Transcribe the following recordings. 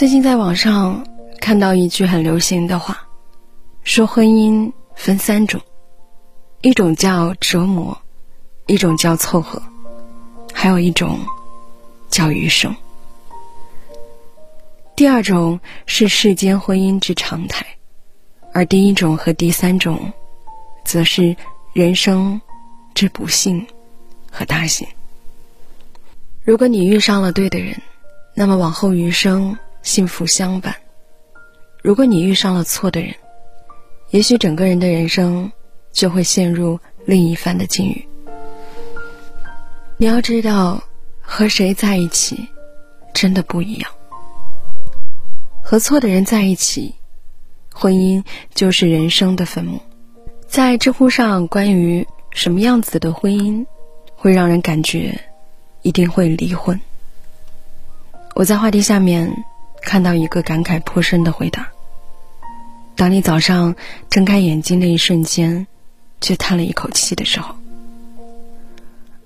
最近在网上看到一句很流行的话，说婚姻分三种，一种叫折磨，一种叫凑合，还有一种叫余生。第二种是世间婚姻之常态，而第一种和第三种，则是人生之不幸和大幸。如果你遇上了对的人，那么往后余生。幸福相伴。如果你遇上了错的人，也许整个人的人生就会陷入另一番的境遇。你要知道，和谁在一起，真的不一样。和错的人在一起，婚姻就是人生的坟墓。在知乎上，关于什么样子的婚姻会让人感觉一定会离婚，我在话题下面。看到一个感慨颇深的回答。当你早上睁开眼睛的一瞬间，却叹了一口气的时候，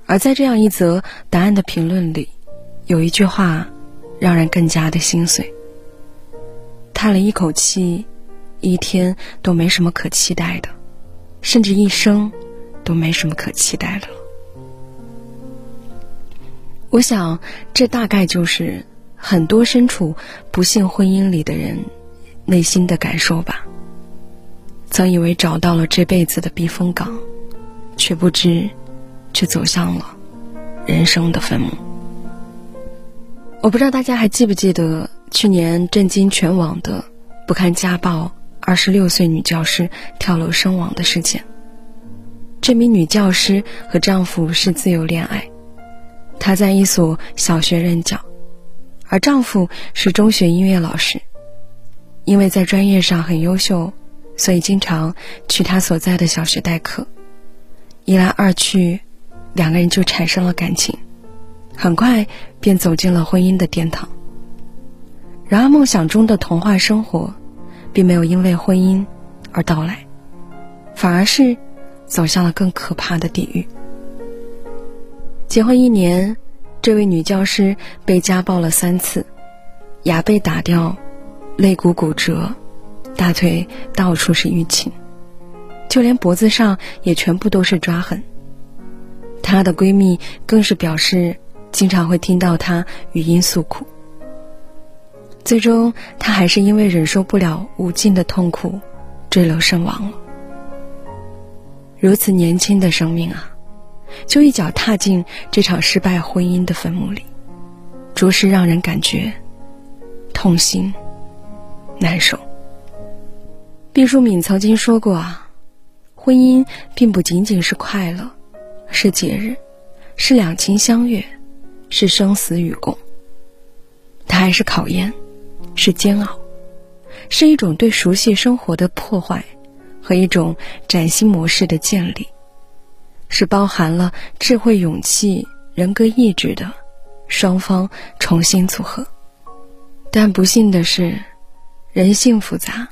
而在这样一则答案的评论里，有一句话，让人更加的心碎。叹了一口气，一天都没什么可期待的，甚至一生都没什么可期待的了。我想，这大概就是。很多身处不幸婚姻里的人，内心的感受吧。曾以为找到了这辈子的避风港，却不知，却走向了人生的坟墓。我不知道大家还记不记得去年震惊全网的不堪家暴，二十六岁女教师跳楼身亡的事件。这名女教师和丈夫是自由恋爱，她在一所小学任教。而丈夫是中学音乐老师，因为在专业上很优秀，所以经常去他所在的小学代课。一来二去，两个人就产生了感情，很快便走进了婚姻的殿堂。然而，梦想中的童话生活，并没有因为婚姻而到来，反而是走向了更可怕的地狱。结婚一年。这位女教师被家暴了三次，牙被打掉，肋骨骨折，大腿到处是淤青，就连脖子上也全部都是抓痕。她的闺蜜更是表示，经常会听到她语音诉苦。最终，她还是因为忍受不了无尽的痛苦，坠楼身亡了。如此年轻的生命啊！就一脚踏进这场失败婚姻的坟墓里，着实让人感觉痛心难受。毕淑敏曾经说过啊，婚姻并不仅仅是快乐，是节日，是两情相悦，是生死与共。它还是考验，是煎熬，是一种对熟悉生活的破坏，和一种崭新模式的建立。是包含了智慧、勇气、人格、意志的双方重新组合，但不幸的是，人性复杂，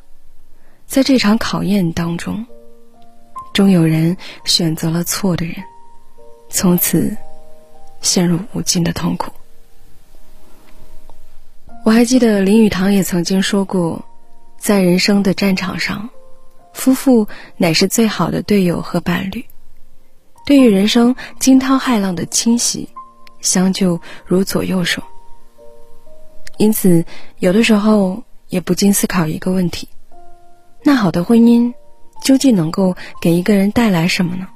在这场考验当中，终有人选择了错的人，从此陷入无尽的痛苦。我还记得林语堂也曾经说过，在人生的战场上，夫妇乃是最好的队友和伴侣。对于人生惊涛骇浪的侵袭，相救如左右手。因此，有的时候也不禁思考一个问题：那好的婚姻究竟能够给一个人带来什么呢？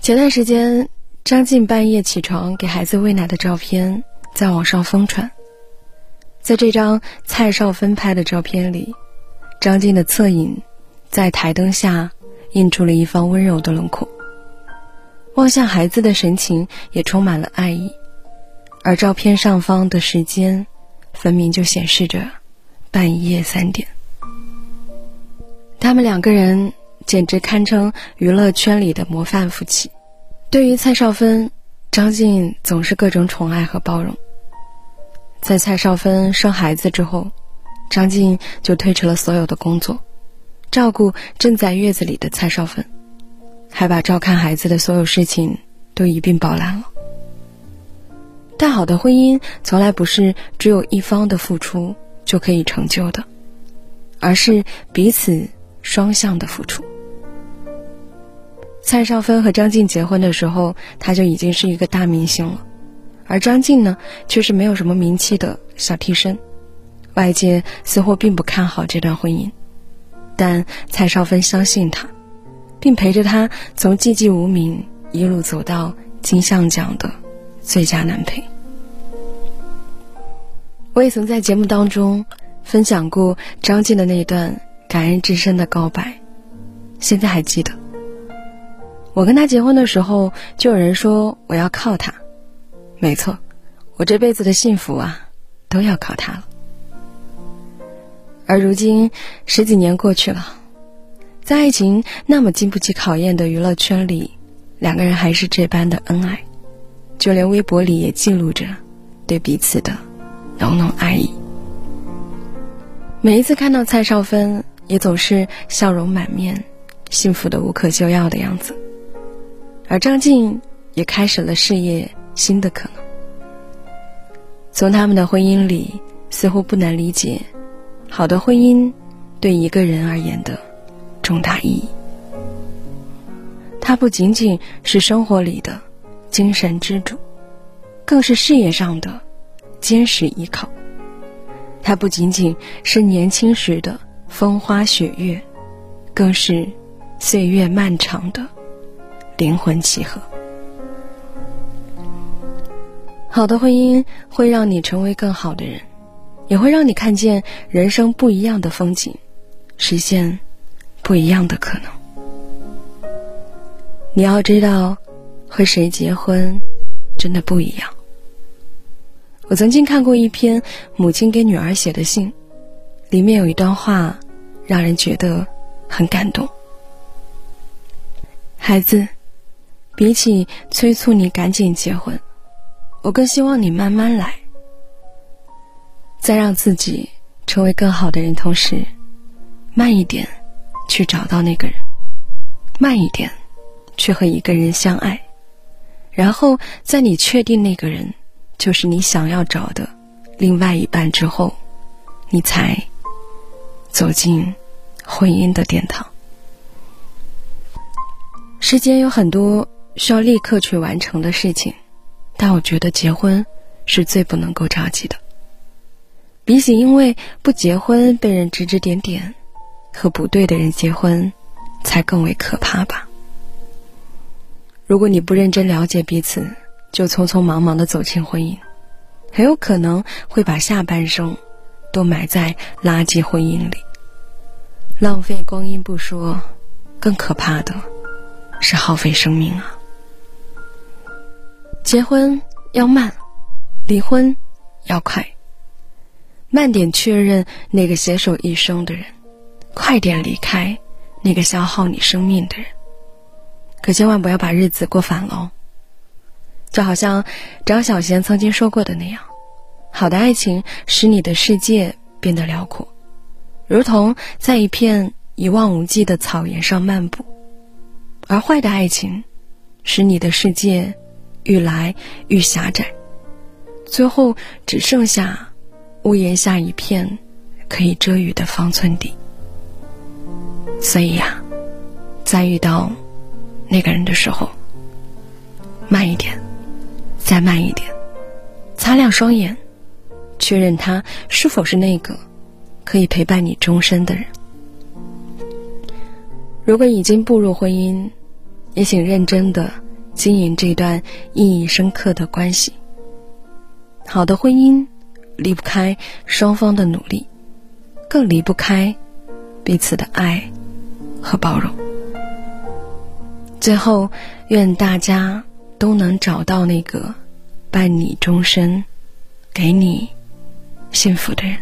前段时间，张晋半夜起床给孩子喂奶的照片在网上疯传。在这张蔡少芬拍的照片里，张晋的侧影在台灯下。印出了一方温柔的轮廓，望向孩子的神情也充满了爱意，而照片上方的时间，分明就显示着半夜三点。他们两个人简直堪称娱乐圈里的模范夫妻。对于蔡少芬，张晋总是各种宠爱和包容。在蔡少芬生孩子之后，张晋就推迟了所有的工作。照顾正在月子里的蔡少芬，还把照看孩子的所有事情都一并包揽了。但好的婚姻从来不是只有一方的付出就可以成就的，而是彼此双向的付出。蔡少芬和张晋结婚的时候，他就已经是一个大明星了，而张晋呢，却是没有什么名气的小替身。外界似乎并不看好这段婚姻，但蔡少芬相信他，并陪着他从寂寂无名一路走到金像奖的最佳男配。我也曾在节目当中分享过张晋的那一段感人至深的告白，现在还记得。我跟他结婚的时候，就有人说我要靠他，没错，我这辈子的幸福啊，都要靠他了。而如今十几年过去了，在爱情那么经不起考验的娱乐圈里，两个人还是这般的恩爱，就连微博里也记录着对彼此的浓浓爱意。每一次看到蔡少芬，也总是笑容满面、幸福的无可救药的样子。而张晋也开始了事业新的可能。从他们的婚姻里，似乎不难理解。好的婚姻，对一个人而言的重大意义。它不仅仅是生活里的精神支柱，更是事业上的坚实依靠。它不仅仅是年轻时的风花雪月，更是岁月漫长的灵魂契合。好的婚姻会让你成为更好的人。也会让你看见人生不一样的风景，实现不一样的可能。你要知道，和谁结婚真的不一样。我曾经看过一篇母亲给女儿写的信，里面有一段话，让人觉得很感动。孩子，比起催促你赶紧结婚，我更希望你慢慢来。在让自己成为更好的人同时，慢一点去找到那个人，慢一点去和一个人相爱，然后在你确定那个人就是你想要找的另外一半之后，你才走进婚姻的殿堂。世间有很多需要立刻去完成的事情，但我觉得结婚是最不能够着急的。比起因为不结婚被人指指点点，和不对的人结婚，才更为可怕吧。如果你不认真了解彼此，就匆匆忙忙的走进婚姻，很有可能会把下半生都埋在垃圾婚姻里，浪费光阴不说，更可怕的是耗费生命啊！结婚要慢，离婚要快。慢点确认那个携手一生的人，快点离开那个消耗你生命的人。可千万不要把日子过反了。就好像张小娴曾经说过的那样，好的爱情使你的世界变得辽阔，如同在一片一望无际的草原上漫步；而坏的爱情，使你的世界愈来愈狭窄，最后只剩下。屋檐下一片可以遮雨的方寸地，所以呀，在遇到那个人的时候，慢一点，再慢一点，擦亮双眼，确认他是否是那个可以陪伴你终身的人。如果已经步入婚姻，也请认真的经营这段意义深刻的关系。好的婚姻。离不开双方的努力，更离不开彼此的爱和包容。最后，愿大家都能找到那个伴你终身、给你幸福的人。